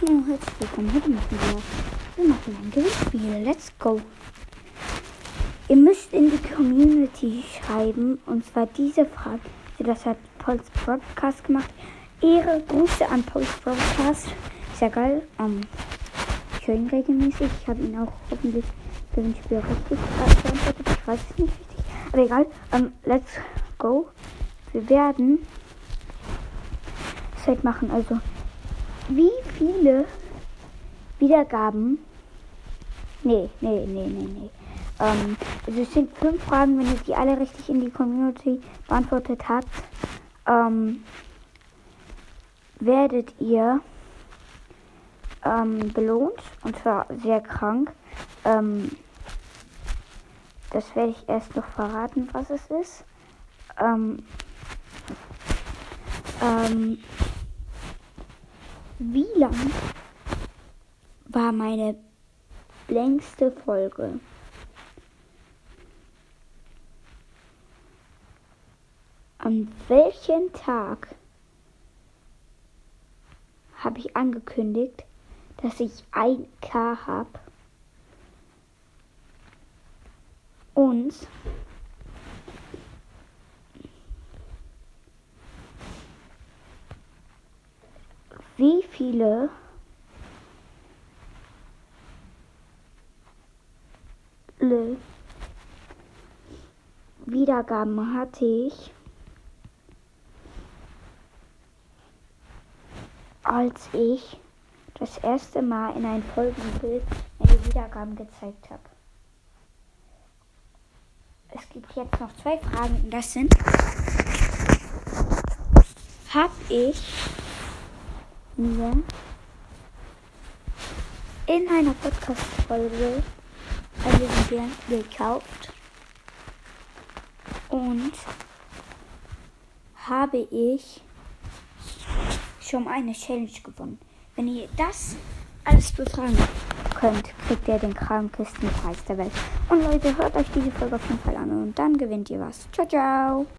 Hallo, herzlich willkommen. Heute machen wir, wir machen ein Gewinnspiel. Let's go. Ihr müsst in die Community schreiben und zwar diese Frage. Das hat Pauls Podcast gemacht. Ehre, Grüße an Pauls Podcast. Sehr geil. Ähm, ihn regelmäßig. Ich habe ihn auch hoffentlich Gewinnspiel richtig beantwortet. Ich weiß es nicht richtig. Aber egal. Ähm, let's go. Wir werden es halt machen. Also wie viele Wiedergaben. Nee, nee, nee, nee, nee. Ähm, also es sind fünf Fragen, wenn ihr die alle richtig in die Community beantwortet habt, ähm, werdet ihr ähm, belohnt und zwar sehr krank. Ähm, das werde ich erst noch verraten, was es ist. Ähm, ähm, wie lang war meine längste Folge? An welchem Tag habe ich angekündigt, dass ich 1K habe? Und wie viele? Wiedergaben hatte ich, als ich das erste Mal in ein Folgenbild meine Wiedergaben gezeigt habe. Es gibt jetzt noch zwei Fragen. Und das sind, habe ich mir in einer Podcast-Folge eine Bären gekauft und habe ich schon eine Challenge gewonnen. Wenn ihr das alles befragen könnt, kriegt ihr den krankesten Preis der Welt. Und Leute, hört euch diese Folge auf jeden Fall an und dann gewinnt ihr was. Ciao, ciao.